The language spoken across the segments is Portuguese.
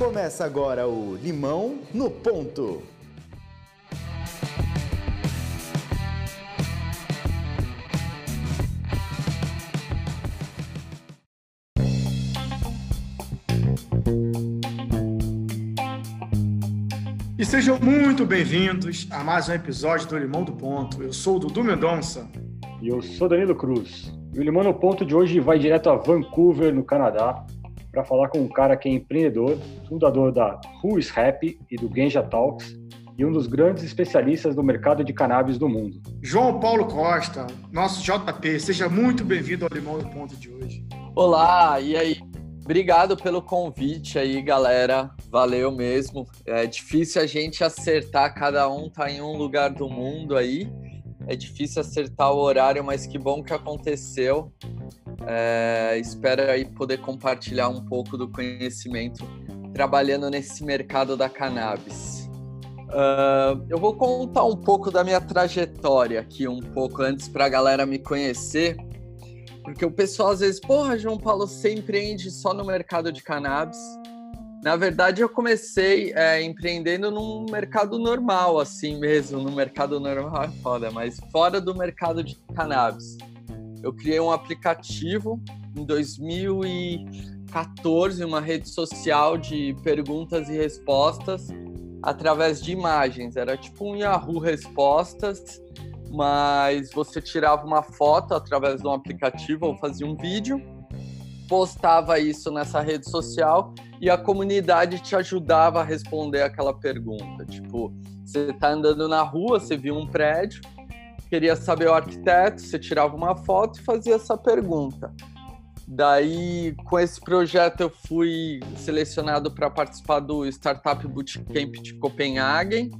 Começa agora o Limão no Ponto. E sejam muito bem-vindos a mais um episódio do Limão do Ponto. Eu sou o Dudu Mendonça. E eu sou Danilo Cruz. E o Limão no Ponto de hoje vai direto a Vancouver, no Canadá, para falar com um cara que é empreendedor, fundador da Who is Happy e do Genja Talks e um dos grandes especialistas do mercado de cannabis do mundo. João Paulo Costa, nosso JP, seja muito bem-vindo ao Limão no Ponto de hoje. Olá, e aí? Obrigado pelo convite aí, galera. Valeu mesmo. É difícil a gente acertar, cada um tá em um lugar do mundo aí. É difícil acertar o horário, mas que bom que aconteceu. É, espero aí poder compartilhar um pouco do conhecimento trabalhando nesse mercado da cannabis. Uh, eu vou contar um pouco da minha trajetória aqui, um pouco antes para a galera me conhecer porque o pessoal às vezes, porra, João Paulo, você empreende só no mercado de cannabis. Na verdade, eu comecei é, empreendendo num mercado normal, assim mesmo, no mercado normal é foda, mas fora do mercado de cannabis. Eu criei um aplicativo em 2014, uma rede social de perguntas e respostas através de imagens. Era tipo um Yahoo Respostas, mas você tirava uma foto através de um aplicativo ou fazia um vídeo, postava isso nessa rede social e a comunidade te ajudava a responder aquela pergunta. Tipo, você está andando na rua, você viu um prédio, queria saber o arquiteto, você tirava uma foto e fazia essa pergunta. Daí, com esse projeto, eu fui selecionado para participar do Startup Bootcamp de Copenhagen,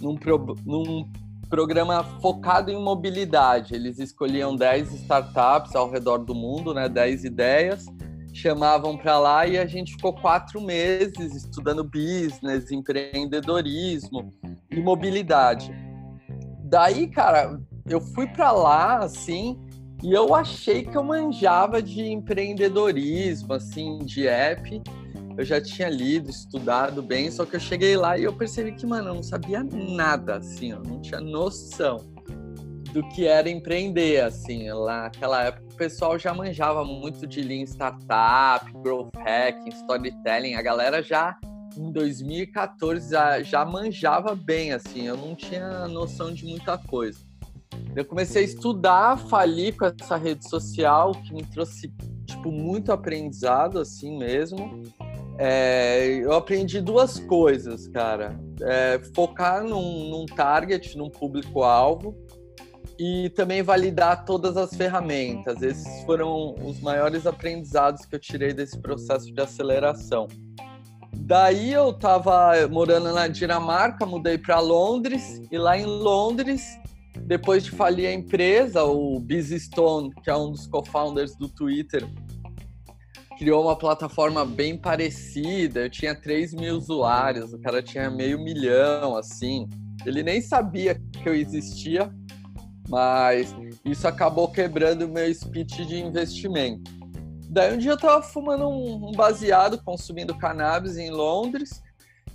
num, pro, num programa focado em mobilidade. Eles escolhiam 10 startups ao redor do mundo, né, 10 ideias, chamavam para lá e a gente ficou quatro meses estudando business, empreendedorismo e mobilidade. Daí, cara, eu fui para lá, assim, e eu achei que eu manjava de empreendedorismo, assim, de app, eu já tinha lido, estudado bem, só que eu cheguei lá e eu percebi que, mano, eu não sabia nada, assim, eu não tinha noção do que era empreender, assim, lá naquela época o pessoal já manjava muito de Lean Startup, Growth Hacking, Storytelling, a galera já em 2014 já, já manjava bem, assim, eu não tinha noção de muita coisa. Eu comecei a estudar, fali com essa rede social, que me trouxe, tipo, muito aprendizado, assim mesmo. É, eu aprendi duas coisas, cara. É, focar num, num target, num público-alvo e também validar todas as ferramentas. Esses foram os maiores aprendizados que eu tirei desse processo de aceleração. Daí eu estava morando na Dinamarca, mudei para Londres e lá em Londres, depois de falir a empresa, o Busy Stone, que é um dos co-founders do Twitter, criou uma plataforma bem parecida. Eu tinha 3 mil usuários, o cara tinha meio milhão, assim. Ele nem sabia que eu existia, mas isso acabou quebrando o meu speech de investimento. Daí um dia eu tava fumando um, um baseado, consumindo cannabis em Londres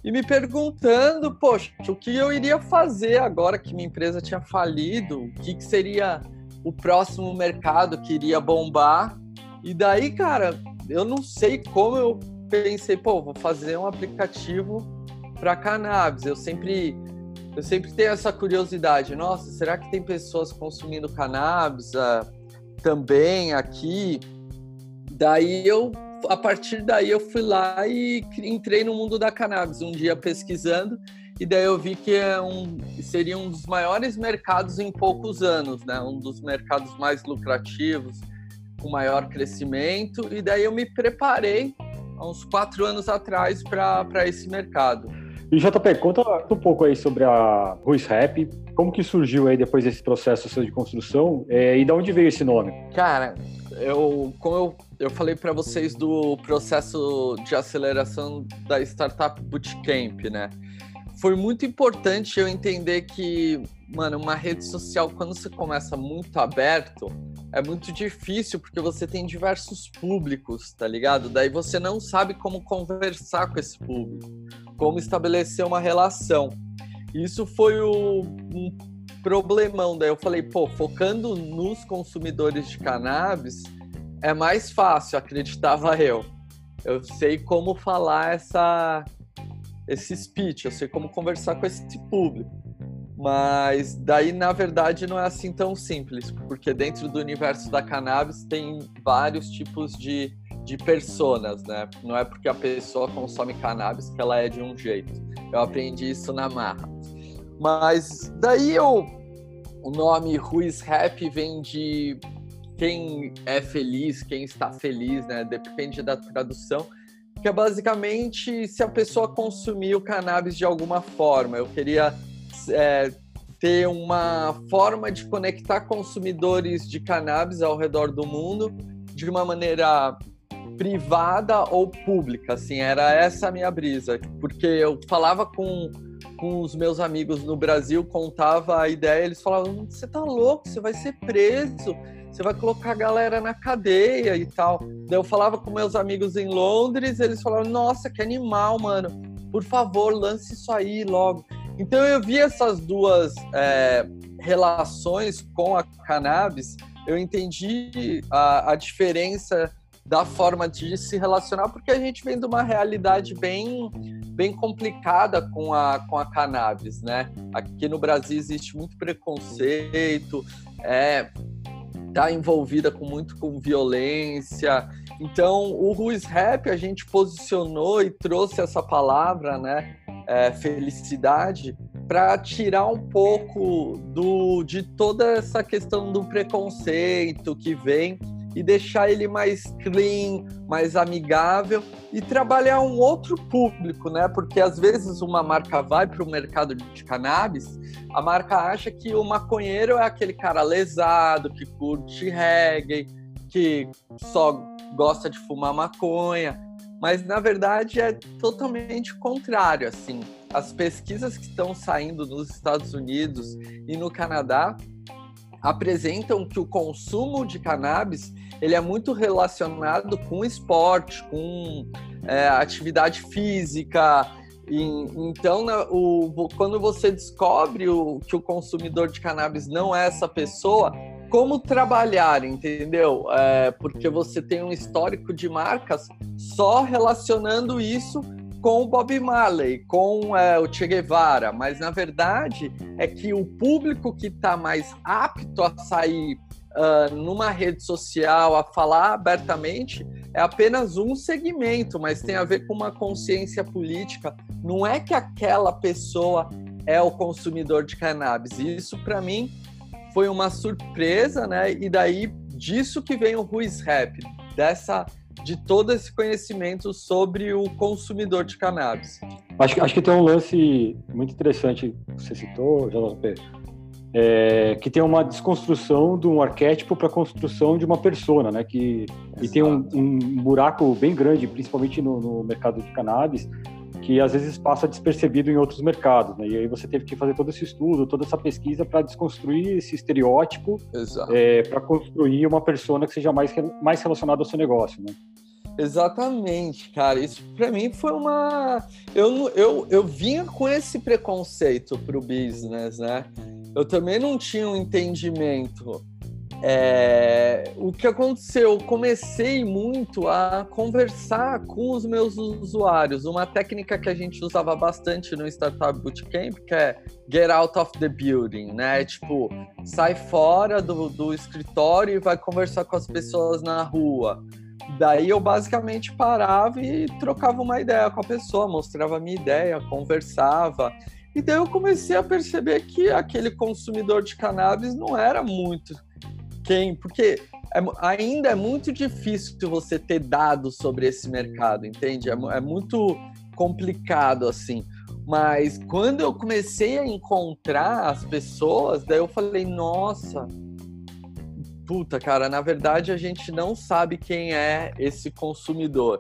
e me perguntando, poxa, o que eu iria fazer agora que minha empresa tinha falido? O que, que seria o próximo mercado que iria bombar? E daí, cara, eu não sei como eu pensei, pô, vou fazer um aplicativo para cannabis. Eu sempre eu sempre tenho essa curiosidade. Nossa, será que tem pessoas consumindo cannabis uh, também aqui? Daí eu, a partir daí eu fui lá e entrei no mundo da cannabis um dia pesquisando e daí eu vi que é um, seria um dos maiores mercados em poucos anos, né? Um dos mercados mais lucrativos com maior crescimento, e daí eu me preparei há uns quatro anos atrás para esse mercado. E JP, conta um pouco aí sobre a Ruiz Rap, como que surgiu aí depois desse processo seu de construção é, e de onde veio esse nome? Cara, eu, como eu, eu falei para vocês do processo de aceleração da Startup Bootcamp, né? Foi muito importante eu entender que mano, uma rede social, quando você começa muito aberto, é muito difícil porque você tem diversos públicos, tá ligado? Daí você não sabe como conversar com esse público, como estabelecer uma relação. Isso foi o, um problemão. Daí eu falei, pô, focando nos consumidores de cannabis é mais fácil, acreditava eu. Eu sei como falar essa esse speech, eu sei como conversar com esse público. Mas daí, na verdade, não é assim tão simples, porque dentro do universo da cannabis tem vários tipos de, de personas, né? Não é porque a pessoa consome cannabis que ela é de um jeito. Eu aprendi isso na marra. Mas daí eu, o nome Ruiz Rap vem de quem é feliz, quem está feliz, né? Depende da tradução que é basicamente se a pessoa consumiu cannabis de alguma forma. Eu queria é, ter uma forma de conectar consumidores de cannabis ao redor do mundo de uma maneira privada ou pública, assim, era essa a minha brisa, porque eu falava com, com os meus amigos no Brasil, contava a ideia, eles falavam, você tá louco, você vai ser preso, você vai colocar a galera na cadeia e tal. Daí eu falava com meus amigos em Londres, eles falavam, nossa, que animal, mano, por favor, lance isso aí logo. Então eu vi essas duas é, relações com a cannabis, eu entendi a, a diferença da forma de se relacionar, porque a gente vem de uma realidade bem, bem complicada com a, com a cannabis, né? Aqui no Brasil existe muito preconceito, é, tá envolvida com muito com violência. Então, o Ruiz Rap a gente posicionou e trouxe essa palavra, né? É, felicidade para tirar um pouco do de toda essa questão do preconceito que vem e deixar ele mais clean, mais amigável e trabalhar um outro público, né? Porque às vezes uma marca vai para o mercado de cannabis, a marca acha que o maconheiro é aquele cara lesado, que curte reggae, que só gosta de fumar maconha, mas na verdade é totalmente contrário, assim. As pesquisas que estão saindo nos Estados Unidos e no Canadá apresentam que o consumo de cannabis ele é muito relacionado com esporte, com é, atividade física. E, então, né, o, quando você descobre o, que o consumidor de cannabis não é essa pessoa, como trabalhar, entendeu? É, porque você tem um histórico de marcas só relacionando isso com o Bob Marley, com é, o Che Guevara, mas na verdade é que o público que está mais apto a sair uh, numa rede social, a falar abertamente, é apenas um segmento, mas tem a ver com uma consciência política. Não é que aquela pessoa é o consumidor de cannabis. Isso, para mim, foi uma surpresa, né? E daí disso que vem o Ruiz Rap, dessa de todo esse conhecimento sobre o consumidor de cannabis. Acho, acho que tem um lance muito interessante que você citou, JP, é, que tem uma desconstrução de um arquétipo para a construção de uma persona, né? Que, e tem um, um, buraco bem grande, principalmente no, no, mercado de cannabis, que às vezes passa despercebido em outros mercados, né? E aí você teve que fazer todo esse estudo, toda essa pesquisa para desconstruir esse estereótipo, é, para construir uma persona que seja mais, mais relacionada ao seu negócio, né? Exatamente, cara. Isso para mim foi uma. Eu, eu, eu vinha com esse preconceito pro business, né? eu também não tinha um entendimento. É, o que aconteceu? Eu comecei muito a conversar com os meus usuários. Uma técnica que a gente usava bastante no Startup Bootcamp, que é get out of the building, né? Tipo, sai fora do, do escritório e vai conversar com as pessoas na rua. Daí eu basicamente parava e trocava uma ideia com a pessoa, mostrava a minha ideia, conversava. E daí eu comecei a perceber que aquele consumidor de cannabis não era muito quem, porque é, ainda é muito difícil você ter dados sobre esse mercado, entende? É, é muito complicado assim. Mas quando eu comecei a encontrar as pessoas, daí eu falei, nossa, puta, cara, na verdade a gente não sabe quem é esse consumidor.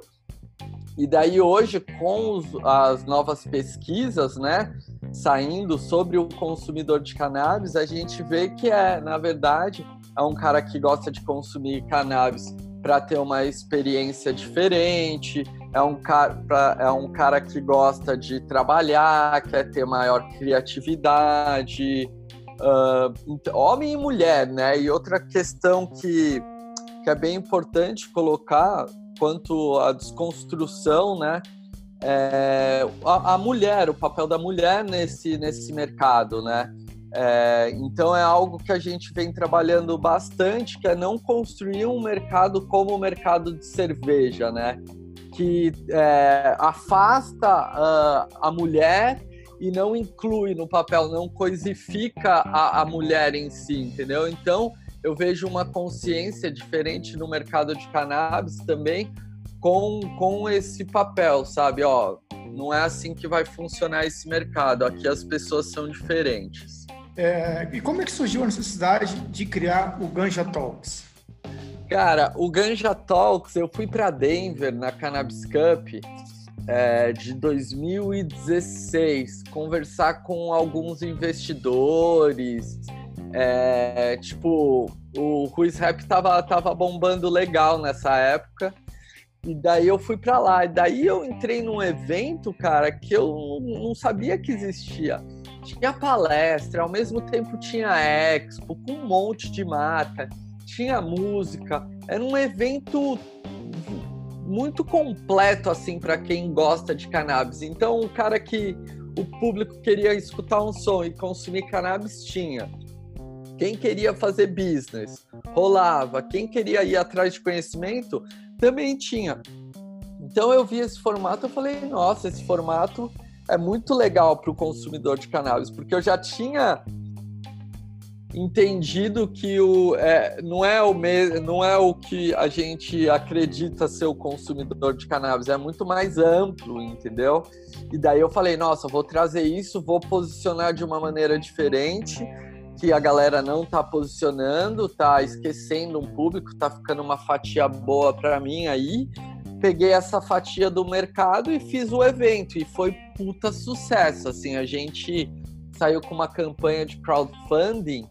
E daí hoje, com os, as novas pesquisas, né, saindo sobre o consumidor de cannabis, a gente vê que é, na verdade, é um cara que gosta de consumir cannabis para ter uma experiência diferente, é um, cara, pra, é um cara que gosta de trabalhar, quer ter maior criatividade, uh, homem e mulher, né? E outra questão que, que é bem importante colocar quanto à desconstrução, né? É, a, a, mulher, o papel da mulher nesse, nesse mercado, né? É, então é algo que a gente vem trabalhando bastante, que é não construir um mercado como o mercado de cerveja, né? Que é, afasta uh, a mulher e não inclui no papel, não coisifica a, a mulher em si, entendeu? Então eu vejo uma consciência diferente no mercado de cannabis também com, com esse papel, sabe? Ó, não é assim que vai funcionar esse mercado. Aqui as pessoas são diferentes. É, e como é que surgiu a necessidade de criar o Ganja Talks? Cara, o Ganja Talks, eu fui para Denver na Cannabis Cup é, de 2016 conversar com alguns investidores. É, tipo, o Ruiz Rap tava, tava bombando legal nessa época. E daí eu fui para lá. E daí eu entrei num evento, cara, que eu não sabia que existia tinha palestra, ao mesmo tempo tinha expo, com um monte de marca, tinha música, era um evento muito completo assim para quem gosta de cannabis. Então, o cara que o público queria escutar um som e consumir cannabis tinha. Quem queria fazer business rolava, quem queria ir atrás de conhecimento também tinha. Então eu vi esse formato, eu falei, nossa, esse formato é muito legal para o consumidor de cannabis, porque eu já tinha entendido que o, é, não, é o me, não é o que a gente acredita ser o consumidor de cannabis, é muito mais amplo, entendeu? E daí eu falei, nossa, vou trazer isso, vou posicionar de uma maneira diferente, que a galera não tá posicionando, tá esquecendo um público, tá ficando uma fatia boa para mim aí, peguei essa fatia do mercado e fiz o evento. E foi puta sucesso. Assim, a gente saiu com uma campanha de crowdfunding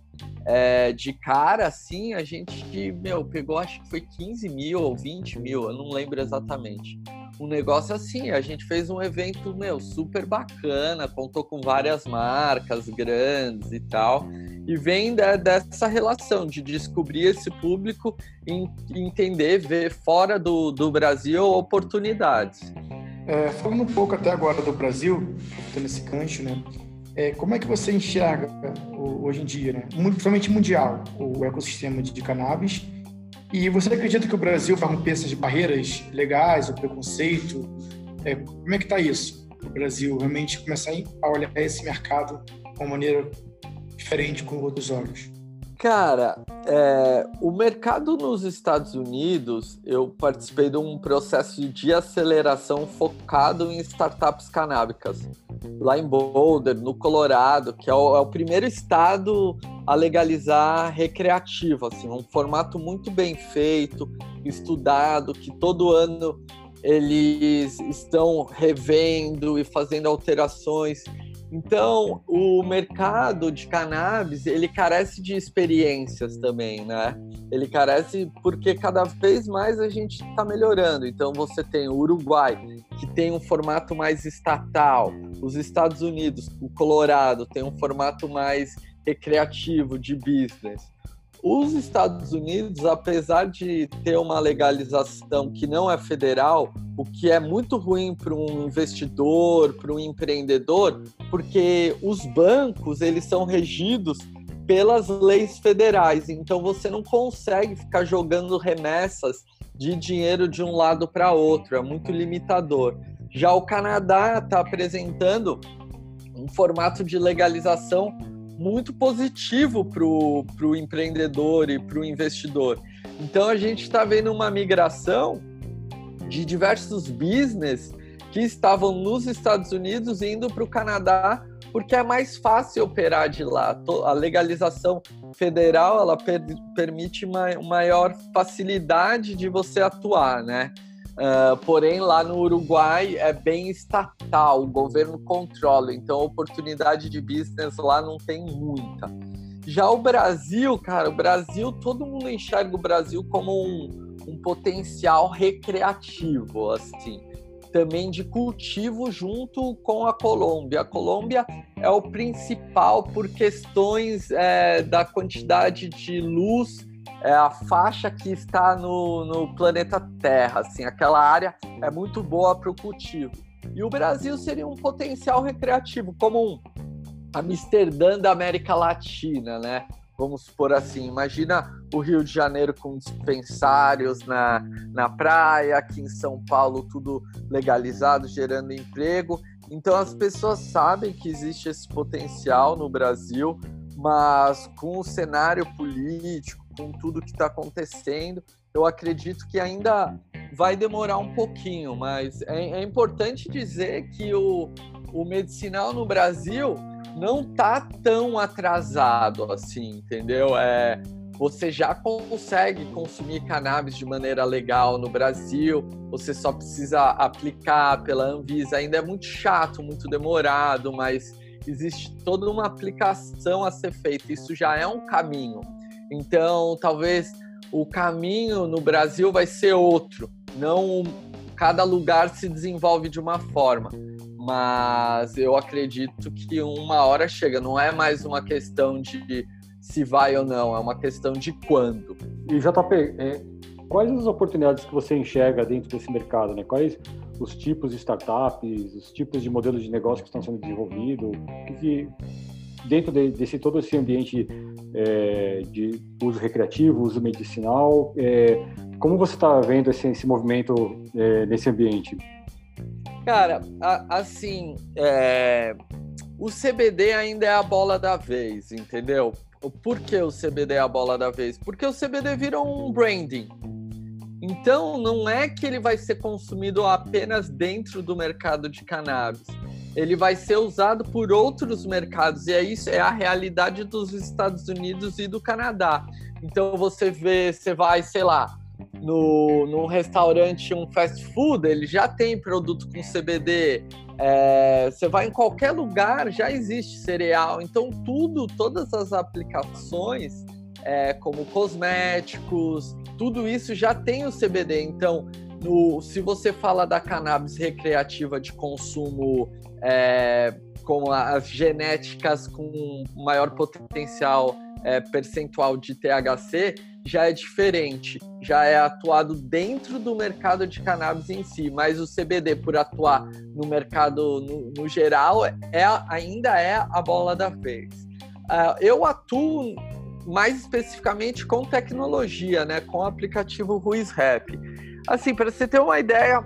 é, de cara, assim, a gente, meu, pegou acho que foi 15 mil ou 20 mil, eu não lembro exatamente. Um negócio assim, a gente fez um evento, meu, super bacana, contou com várias marcas grandes e tal. E vem de, dessa relação de descobrir esse público, e entender, ver fora do, do Brasil oportunidades. É, falando um pouco até agora do Brasil, tendo esse né? É, como é que você enxerga hoje em dia, né? principalmente mundial, o ecossistema de cannabis? E você acredita que o Brasil vai romper essas barreiras legais, o preconceito? É, como é que está isso? O Brasil realmente começar a olhar esse mercado de uma maneira diferente com outros olhos? Cara, é, o mercado nos Estados Unidos, eu participei de um processo de aceleração focado em startups canábicas, lá em Boulder, no Colorado, que é o, é o primeiro estado a legalizar recreativo, assim, um formato muito bem feito, estudado, que todo ano eles estão revendo e fazendo alterações então, o mercado de cannabis, ele carece de experiências também, né? Ele carece porque cada vez mais a gente está melhorando. Então, você tem o Uruguai, que tem um formato mais estatal. Os Estados Unidos, o Colorado, tem um formato mais recreativo, de business. Os Estados Unidos, apesar de ter uma legalização que não é federal, o que é muito ruim para um investidor, para um empreendedor, porque os bancos eles são regidos pelas leis federais, então você não consegue ficar jogando remessas de dinheiro de um lado para outro, é muito limitador. Já o Canadá está apresentando um formato de legalização muito positivo para o empreendedor e para o investidor. Então a gente está vendo uma migração de diversos business que estavam nos Estados Unidos indo para o Canadá porque é mais fácil operar de lá. A legalização federal ela per permite uma maior facilidade de você atuar, né? Uh, porém, lá no Uruguai é bem estatal, o governo controla, então a oportunidade de business lá não tem muita. Já o Brasil, cara, o Brasil, todo mundo enxerga o Brasil como um, um potencial recreativo, assim também de cultivo junto com a Colômbia. A Colômbia é o principal por questões é, da quantidade de luz, é a faixa que está no, no planeta Terra. Assim, aquela área é muito boa para o cultivo. E o Brasil seria um potencial recreativo, como um Amsterdã da América Latina, né? vamos supor assim, imagina o Rio de Janeiro com dispensários na, na praia, aqui em São Paulo tudo legalizado, gerando emprego. Então as pessoas sabem que existe esse potencial no Brasil, mas com o cenário político, com tudo que está acontecendo, eu acredito que ainda vai demorar um pouquinho, mas é, é importante dizer que o, o medicinal no Brasil não tá tão atrasado assim, entendeu? É, você já consegue consumir cannabis de maneira legal no Brasil, você só precisa aplicar pela Anvisa. Ainda é muito chato, muito demorado, mas existe toda uma aplicação a ser feita. Isso já é um caminho. Então, talvez o caminho no Brasil vai ser outro. Não cada lugar se desenvolve de uma forma mas eu acredito que uma hora chega, não é mais uma questão de se vai ou não, é uma questão de quando. E JP, é, quais as oportunidades que você enxerga dentro desse mercado, né? Quais os tipos de startups, os tipos de modelos de negócio que estão sendo desenvolvidos, que, dentro de, desse todo esse ambiente é, de uso recreativo, uso medicinal, é, como você está vendo esse, esse movimento é, nesse ambiente? Cara, a, assim, é... o CBD ainda é a bola da vez, entendeu? Por que o CBD é a bola da vez? Porque o CBD vira um branding. Então, não é que ele vai ser consumido apenas dentro do mercado de cannabis. Ele vai ser usado por outros mercados. E é isso, é a realidade dos Estados Unidos e do Canadá. Então, você vê, você vai, sei lá, no, num restaurante, um fast food, ele já tem produto com CBD. É, você vai em qualquer lugar, já existe cereal. Então, tudo, todas as aplicações, é, como cosméticos, tudo isso já tem o CBD. Então, no, se você fala da cannabis recreativa de consumo, é, com as genéticas com maior potencial é, percentual de THC, já é diferente, já é atuado dentro do mercado de cannabis em si, mas o CBD, por atuar no mercado no, no geral, é, ainda é a bola da vez. Uh, eu atuo mais especificamente com tecnologia, né, com o aplicativo Ruiz Rap. Assim, para você ter uma ideia,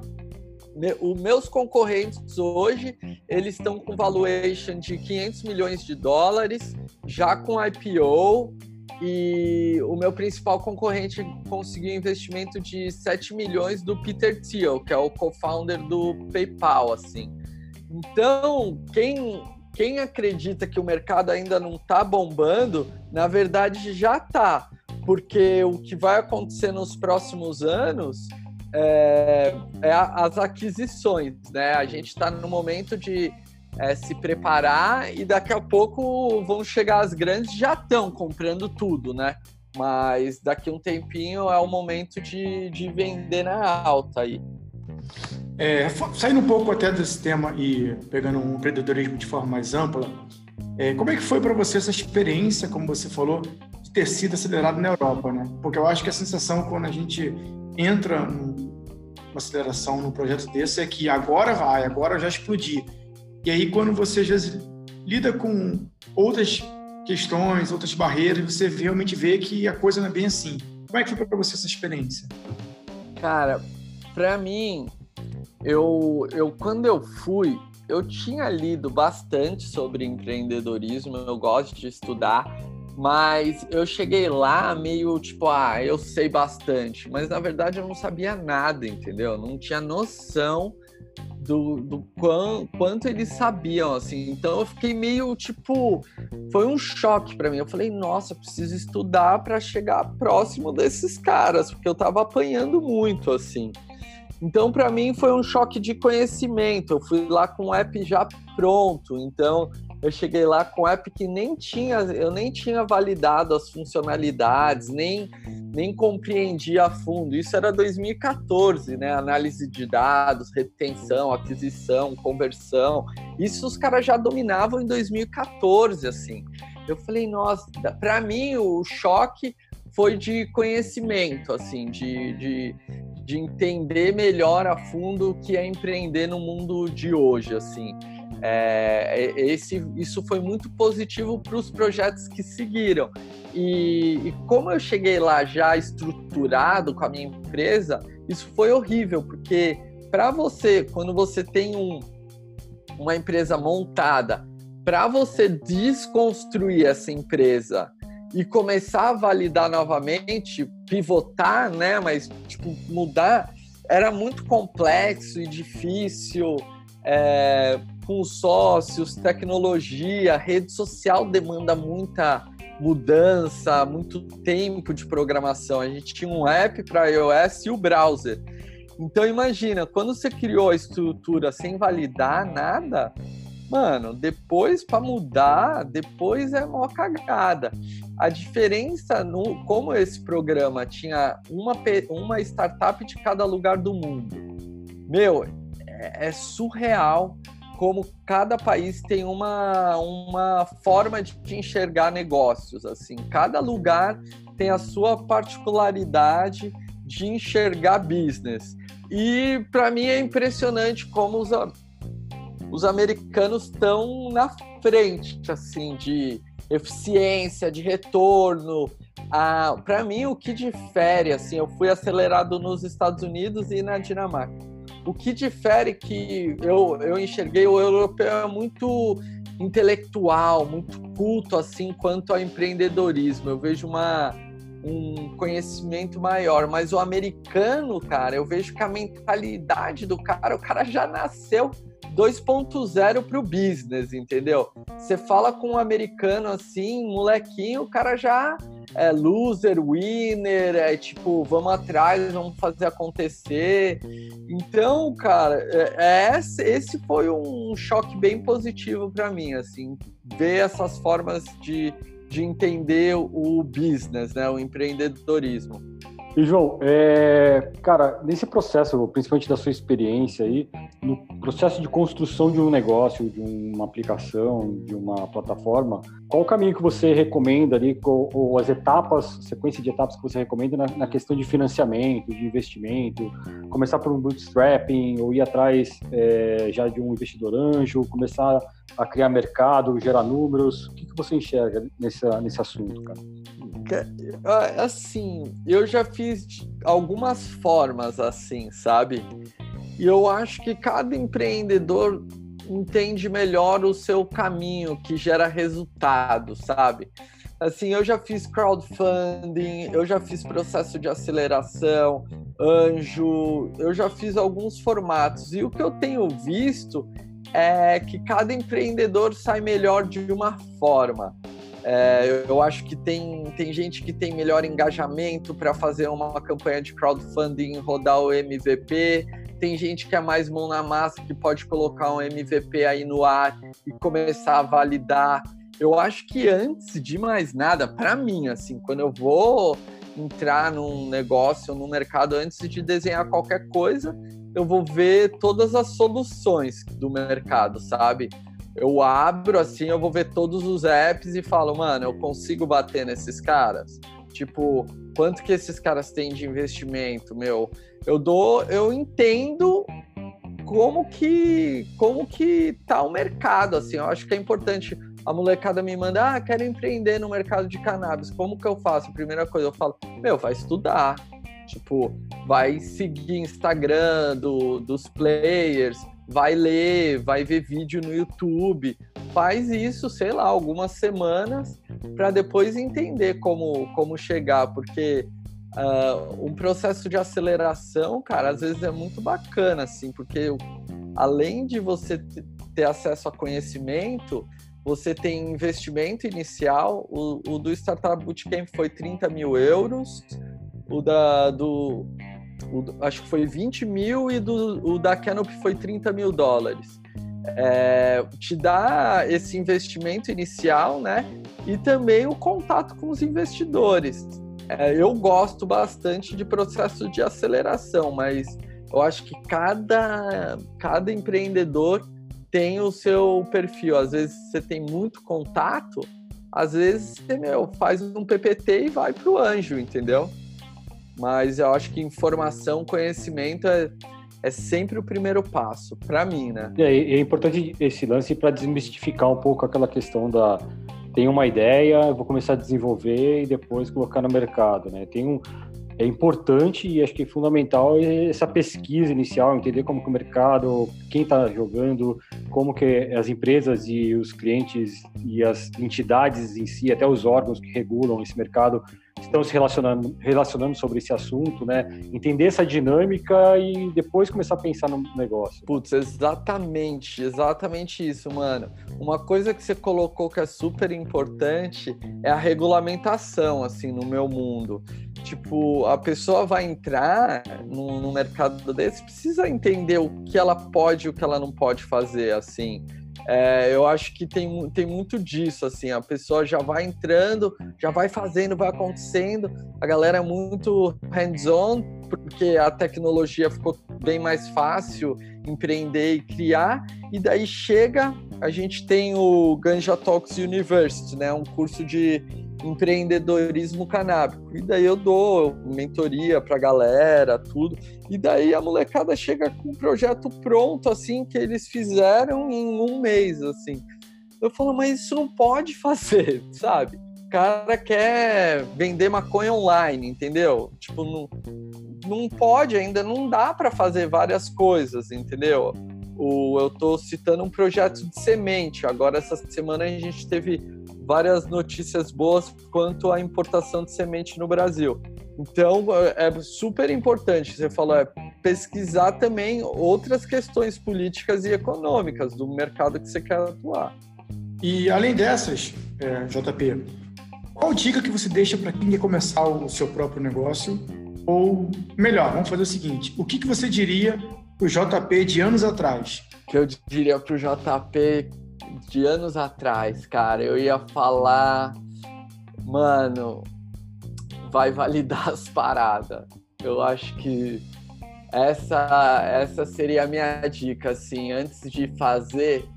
os meus concorrentes hoje, eles estão com valuation de 500 milhões de dólares, já com IPO, e o meu principal concorrente conseguiu investimento de 7 milhões do Peter Thiel, que é o co-founder do PayPal, assim. Então, quem, quem acredita que o mercado ainda não está bombando, na verdade já está, porque o que vai acontecer nos próximos anos é, é as aquisições, né? A gente está no momento de é, se preparar e daqui a pouco vão chegar as grandes, já estão comprando tudo, né? Mas daqui a um tempinho é o momento de, de vender na alta aí. É, saindo um pouco até desse tema e pegando um empreendedorismo de forma mais ampla, é, como é que foi para você essa experiência, como você falou, de ter sido acelerado na Europa, né? Porque eu acho que a sensação quando a gente entra numa aceleração num projeto desse é que agora vai, agora já explodi. E aí, quando você já lida com outras questões, outras barreiras, você realmente vê que a coisa não é bem assim. Como é que foi para você essa experiência? Cara, para mim, eu, eu quando eu fui, eu tinha lido bastante sobre empreendedorismo, eu gosto de estudar, mas eu cheguei lá meio tipo, ah, eu sei bastante, mas na verdade eu não sabia nada, entendeu? Eu não tinha noção do, do quão, quanto eles sabiam, assim. Então eu fiquei meio tipo. Foi um choque para mim. Eu falei, nossa, preciso estudar para chegar próximo desses caras, porque eu tava apanhando muito, assim. Então, para mim, foi um choque de conhecimento. Eu fui lá com o app já pronto. Então, eu cheguei lá com app que nem tinha, eu nem tinha validado as funcionalidades, nem, nem compreendia a fundo. Isso era 2014, né? Análise de dados, retenção, aquisição, conversão. Isso os caras já dominavam em 2014, assim. Eu falei, nossa, para mim o choque foi de conhecimento, assim, de, de, de entender melhor a fundo o que é empreender no mundo de hoje, assim. É, esse, isso foi muito positivo para os projetos que seguiram. E, e, como eu cheguei lá já estruturado com a minha empresa, isso foi horrível, porque para você, quando você tem um, uma empresa montada, para você desconstruir essa empresa e começar a validar novamente, pivotar, né? Mas tipo mudar era muito complexo e difícil. É, com sócios, tecnologia, rede social demanda muita mudança, muito tempo de programação. A gente tinha um app para iOS e o browser. Então imagina, quando você criou a estrutura sem validar nada, mano, depois para mudar, depois é uma cagada. A diferença no como esse programa tinha uma, uma startup de cada lugar do mundo. Meu, é, é surreal como cada país tem uma, uma forma de enxergar negócios. Assim, cada lugar tem a sua particularidade de enxergar business. E para mim é impressionante como os, os americanos estão na frente, assim, de eficiência, de retorno. Ah, para mim, o que difere, assim, eu fui acelerado nos Estados Unidos e na Dinamarca o que difere que eu, eu enxerguei o europeu é muito intelectual, muito culto assim quanto ao empreendedorismo. Eu vejo uma um conhecimento maior, mas o americano, cara, eu vejo que a mentalidade do cara, o cara já nasceu 2.0 para o business, entendeu? Você fala com um americano assim, molequinho, o cara já é loser, winner, é tipo, vamos atrás, vamos fazer acontecer. Então, cara, é, é esse foi um choque bem positivo para mim, assim, ver essas formas de, de entender o business, né, o empreendedorismo. E João, é, cara, nesse processo, principalmente da sua experiência aí, no processo de construção de um negócio, de uma aplicação, de uma plataforma, qual o caminho que você recomenda ali, ou, ou as etapas, sequência de etapas que você recomenda na, na, questão de financiamento, de investimento, começar por um bootstrapping, ou ir atrás é, já de um investidor anjo, começar a criar mercado, gerar números, o que, que você enxerga nesse, nesse assunto, cara? Assim, eu já fiz algumas formas assim, sabe? E eu acho que cada empreendedor entende melhor o seu caminho que gera resultado, sabe? Assim, eu já fiz crowdfunding, eu já fiz processo de aceleração, anjo, eu já fiz alguns formatos. E o que eu tenho visto é que cada empreendedor sai melhor de uma forma. É, eu acho que tem, tem gente que tem melhor engajamento para fazer uma campanha de crowdfunding, rodar o MVP. Tem gente que é mais mão na massa, que pode colocar um MVP aí no ar e começar a validar. Eu acho que antes de mais nada, para mim, assim, quando eu vou entrar num negócio, num mercado, antes de desenhar qualquer coisa, eu vou ver todas as soluções do mercado, sabe? Eu abro assim, eu vou ver todos os apps e falo, mano, eu consigo bater nesses caras? Tipo, quanto que esses caras têm de investimento, meu? Eu dou, eu entendo como que como que tá o mercado, assim, eu acho que é importante. A molecada me manda, ah, quero empreender no mercado de cannabis. Como que eu faço? Primeira coisa, eu falo, meu, vai estudar. Tipo, vai seguir Instagram do, dos players, vai ler, vai ver vídeo no YouTube, faz isso, sei lá, algumas semanas para depois entender como, como chegar, porque uh, um processo de aceleração, cara, às vezes é muito bacana, assim, porque além de você ter acesso a conhecimento, você tem investimento inicial, o, o do Startup Bootcamp foi 30 mil euros, o da, do, o, acho que foi 20 mil e do, o da Canopy foi 30 mil dólares. É, te dá esse investimento inicial, né? E também o contato com os investidores. É, eu gosto bastante de processo de aceleração, mas eu acho que cada, cada empreendedor tem o seu perfil. Às vezes você tem muito contato, às vezes você meu, faz um PPT e vai para o anjo, entendeu? Mas eu acho que informação, conhecimento é, é sempre o primeiro passo, para mim, né? É, é importante esse lance para desmistificar um pouco aquela questão da tem uma ideia, vou começar a desenvolver e depois colocar no mercado, né? Tem um, é importante e acho que é fundamental essa pesquisa inicial, entender como que o mercado, quem está jogando, como que as empresas e os clientes e as entidades em si, até os órgãos que regulam esse mercado, estão se relacionando, relacionando sobre esse assunto, né? Entender essa dinâmica e depois começar a pensar no negócio. Putz, exatamente, exatamente isso, mano. Uma coisa que você colocou que é super importante é a regulamentação, assim, no meu mundo. Tipo, a pessoa vai entrar no, no mercado desse, precisa entender o que ela pode e o que ela não pode fazer, assim. É, eu acho que tem, tem muito disso, assim, a pessoa já vai entrando, já vai fazendo, vai acontecendo, a galera é muito hands-on, porque a tecnologia ficou bem mais fácil empreender e criar, e daí chega, a gente tem o Ganja Talks University, né, um curso de empreendedorismo canábico. E daí eu dou mentoria pra galera, tudo. E daí a molecada chega com um projeto pronto, assim, que eles fizeram em um mês, assim. Eu falo, mas isso não pode fazer, sabe? O cara quer vender maconha online, entendeu? Tipo, não, não pode ainda, não dá para fazer várias coisas, entendeu? O, eu estou citando um projeto de semente. Agora, essa semana, a gente teve várias notícias boas quanto à importação de semente no Brasil. Então, é super importante, você falou, é pesquisar também outras questões políticas e econômicas do mercado que você quer atuar. E além dessas, é, JP, qual dica que você deixa para quem quer começar o seu próprio negócio? Ou, melhor, vamos fazer o seguinte: o que, que você diria para o JP de anos atrás? que eu diria para o JP de anos atrás, cara, eu ia falar, mano, vai validar as paradas. Eu acho que essa essa seria a minha dica, assim, antes de fazer,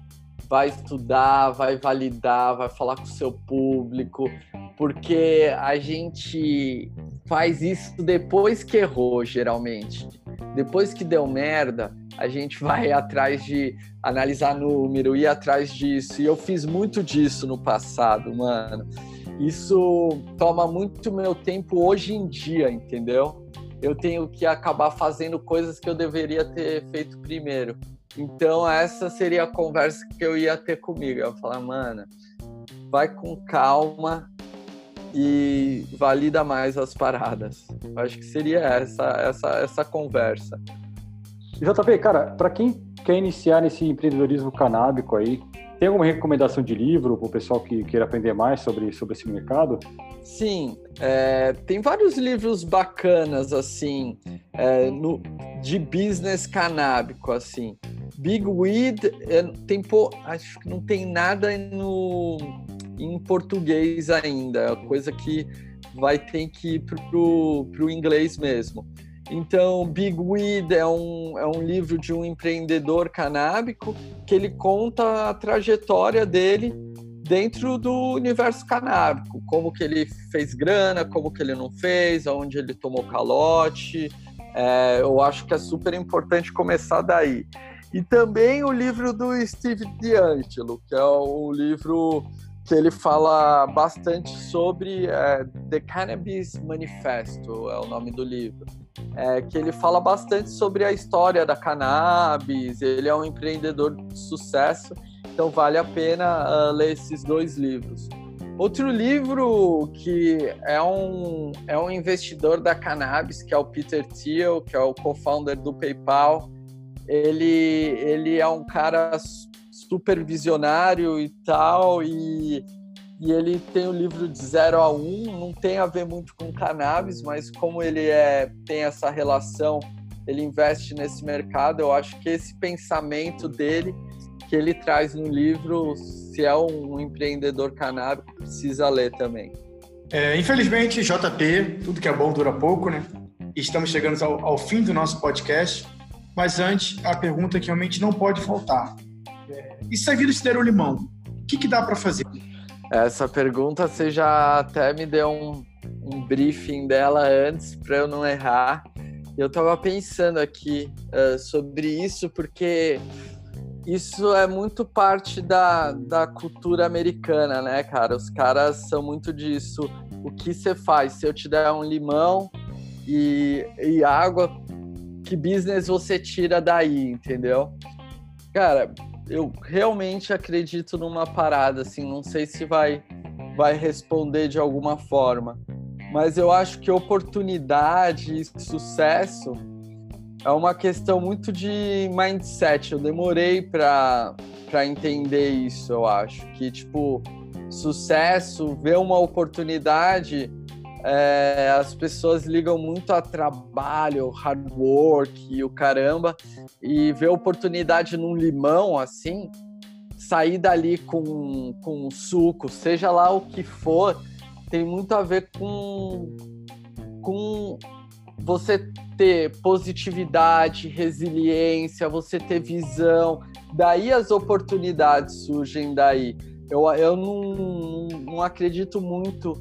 vai estudar, vai validar, vai falar com o seu público, porque a gente faz isso depois que errou, geralmente. Depois que deu merda, a gente vai atrás de analisar número, ir atrás disso. E eu fiz muito disso no passado, mano. Isso toma muito meu tempo hoje em dia, entendeu? Eu tenho que acabar fazendo coisas que eu deveria ter feito primeiro. Então, essa seria a conversa que eu ia ter comigo. Eu ia falar, mano, vai com calma e valida mais as paradas. Acho que seria essa, essa, essa conversa. JP, cara, para quem quer iniciar nesse empreendedorismo canábico aí, tem alguma recomendação de livro para o pessoal que queira aprender mais sobre, sobre esse mercado? Sim, é, tem vários livros bacanas, assim, é, no, de business canábico, assim. Big Weed, é, tem, pô, acho que não tem nada no, em português ainda, é coisa que vai ter que ir para o inglês mesmo. Então, Big Weed é um, é um livro de um empreendedor canábico que ele conta a trajetória dele dentro do universo canábico, como que ele fez grana, como que ele não fez, aonde ele tomou calote. É, eu acho que é super importante começar daí. E também o livro do Steve D'Angelo, que é um livro que ele fala bastante sobre é, The Cannabis Manifesto, é o nome do livro, é, que ele fala bastante sobre a história da cannabis, ele é um empreendedor de sucesso, então vale a pena uh, ler esses dois livros. Outro livro que é um, é um investidor da cannabis, que é o Peter Thiel, que é o co-founder do PayPal, ele, ele é um cara super visionário e tal, e, e ele tem o livro de 0 a 1, um, não tem a ver muito com cannabis, mas como ele é, tem essa relação, ele investe nesse mercado, eu acho que esse pensamento dele, que ele traz no livro, se é um empreendedor canábico, precisa ler também. É, infelizmente, JP, tudo que é bom dura pouco, né? Estamos chegando ao, ao fim do nosso podcast, mas antes, a pergunta que realmente não pode faltar. E se der o um limão, o que, que dá para fazer? Essa pergunta você já até me deu um, um briefing dela antes para eu não errar. Eu estava pensando aqui uh, sobre isso porque isso é muito parte da, da cultura americana, né, cara? Os caras são muito disso. O que você faz? Se eu te der um limão e, e água, que business você tira daí, entendeu? Cara, eu realmente acredito numa parada, assim, não sei se vai, vai responder de alguma forma, mas eu acho que oportunidade e sucesso é uma questão muito de mindset. Eu demorei para entender isso, eu acho. Que, tipo, sucesso, ver uma oportunidade, é, as pessoas ligam muito a trabalho, hard work e o caramba, e ver oportunidade num limão assim, sair dali com, com suco, seja lá o que for, tem muito a ver com, com você ter positividade, resiliência, você ter visão, daí as oportunidades surgem daí. Eu, eu não, não acredito muito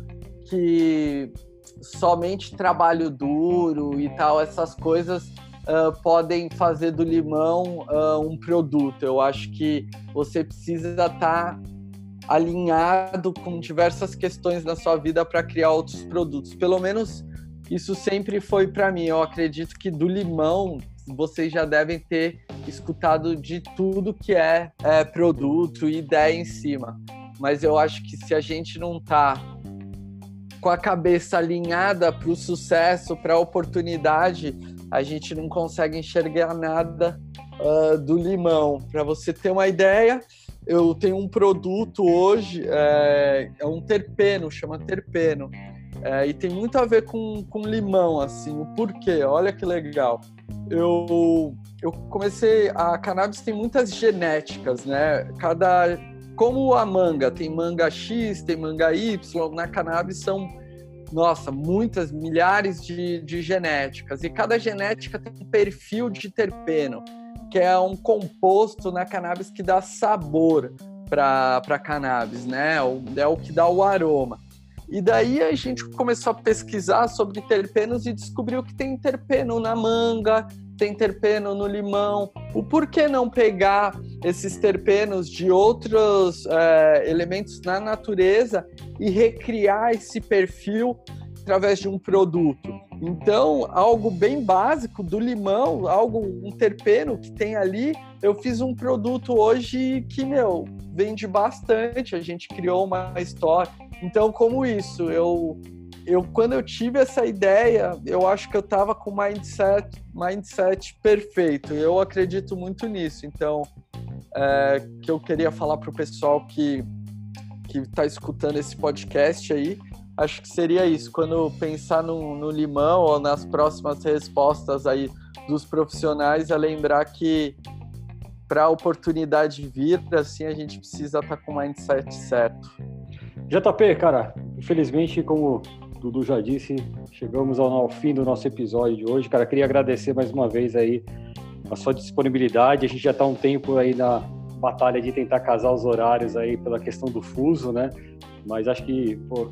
que somente trabalho duro e tal, essas coisas uh, podem fazer do limão uh, um produto. Eu acho que você precisa estar tá alinhado com diversas questões na sua vida para criar outros produtos. Pelo menos isso sempre foi para mim. Eu acredito que do limão vocês já devem ter escutado de tudo que é, é produto e ideia em cima. Mas eu acho que se a gente não tá com a cabeça alinhada para o sucesso, para a oportunidade, a gente não consegue enxergar nada uh, do limão. Para você ter uma ideia, eu tenho um produto hoje, é, é um terpeno, chama terpeno. É, e tem muito a ver com, com limão, assim, o porquê, olha que legal. Eu, eu comecei, a cannabis tem muitas genéticas, né? Cada como a manga tem manga X, tem manga Y, na cannabis são, nossa, muitas, milhares de, de genéticas. E cada genética tem um perfil de terpeno, que é um composto na cannabis que dá sabor para cannabis, né? É o que dá o aroma. E daí a gente começou a pesquisar sobre terpenos e descobriu que tem terpeno na manga, tem terpeno no limão. O porquê não pegar esses terpenos de outros é, elementos na natureza e recriar esse perfil através de um produto? Então, algo bem básico do limão, algo um terpeno que tem ali, eu fiz um produto hoje que, meu, vende bastante. A gente criou uma história. Então, como isso, eu eu quando eu tive essa ideia, eu acho que eu estava com mindset, mindset perfeito. Eu acredito muito nisso. Então, é, que eu queria falar para o pessoal que que está escutando esse podcast aí, acho que seria isso. Quando pensar no, no limão ou nas próximas respostas aí dos profissionais, é lembrar que para a oportunidade vir, assim, a gente precisa estar tá com o mindset certo. JP, cara, infelizmente, como Dudu já disse, chegamos ao, ao, fim do nosso episódio de hoje. Cara, queria agradecer mais uma vez aí a sua disponibilidade. A gente já está um tempo aí na batalha de tentar casar os horários aí pela questão do fuso, né? Mas acho que pô,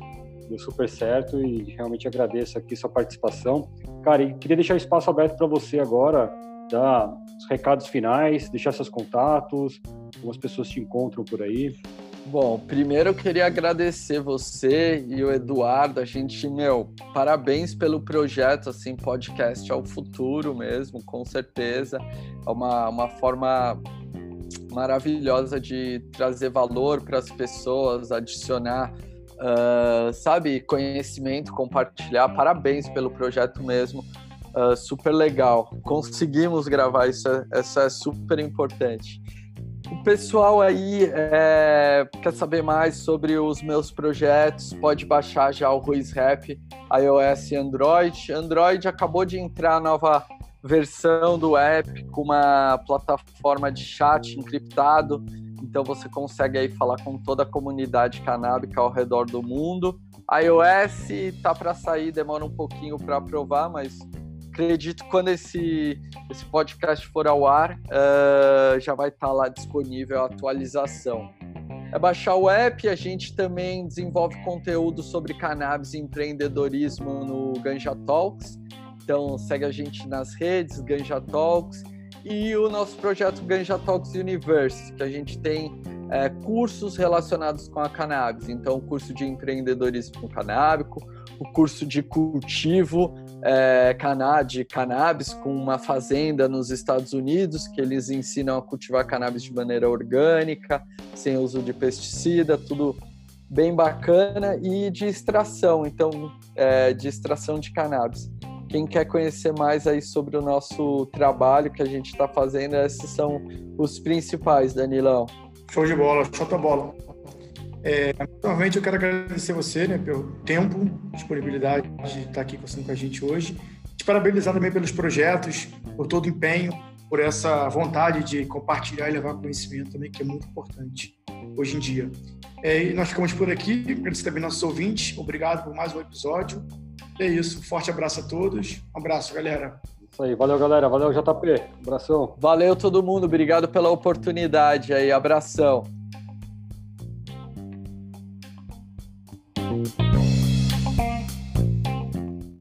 deu super certo e realmente agradeço aqui sua participação. Cara, e queria deixar espaço aberto para você agora, dar os recados finais, deixar seus contatos, como as pessoas te encontram por aí. Bom, primeiro eu queria agradecer você e o Eduardo. A gente, meu, parabéns pelo projeto, assim, podcast ao futuro mesmo, com certeza. É uma, uma forma maravilhosa de trazer valor para as pessoas, adicionar, uh, sabe, conhecimento, compartilhar. Parabéns pelo projeto mesmo. Uh, super legal. Conseguimos gravar isso, isso é super importante. O pessoal aí é, quer saber mais sobre os meus projetos, pode baixar já o Ruiz Rap, iOS e Android. Android acabou de entrar a nova versão do app com uma plataforma de chat encriptado, então você consegue aí falar com toda a comunidade canábica ao redor do mundo. iOS tá para sair, demora um pouquinho para aprovar, mas acredito que quando esse, esse podcast for ao ar, uh, já vai estar tá lá disponível a atualização. É baixar o app, a gente também desenvolve conteúdo sobre cannabis e empreendedorismo no Ganja Talks. Então segue a gente nas redes, Ganja Talks, e o nosso projeto Ganja Talks Universe, que a gente tem é, cursos relacionados com a cannabis. Então, curso de empreendedorismo canábico, o curso de cultivo é, de cannabis com uma fazenda nos Estados Unidos, que eles ensinam a cultivar cannabis de maneira orgânica, sem uso de pesticida, tudo bem bacana, e de extração, então, é, de extração de cannabis. Quem quer conhecer mais aí sobre o nosso trabalho que a gente está fazendo, esses são os principais, Danilão. Show de bola, show de bola. É, novamente eu quero agradecer você né, pelo tempo, disponibilidade de estar aqui conversando com a gente hoje. Te parabenizar também pelos projetos, por todo o empenho, por essa vontade de compartilhar e levar conhecimento também, que é muito importante hoje em dia. É, e nós ficamos por aqui. Agradecer também nossos ouvintes. Obrigado por mais um episódio. É isso. Forte abraço a todos. Um abraço, galera. Isso aí. Valeu, galera. Valeu, JP. Abração. Valeu todo mundo. Obrigado pela oportunidade aí. Abração.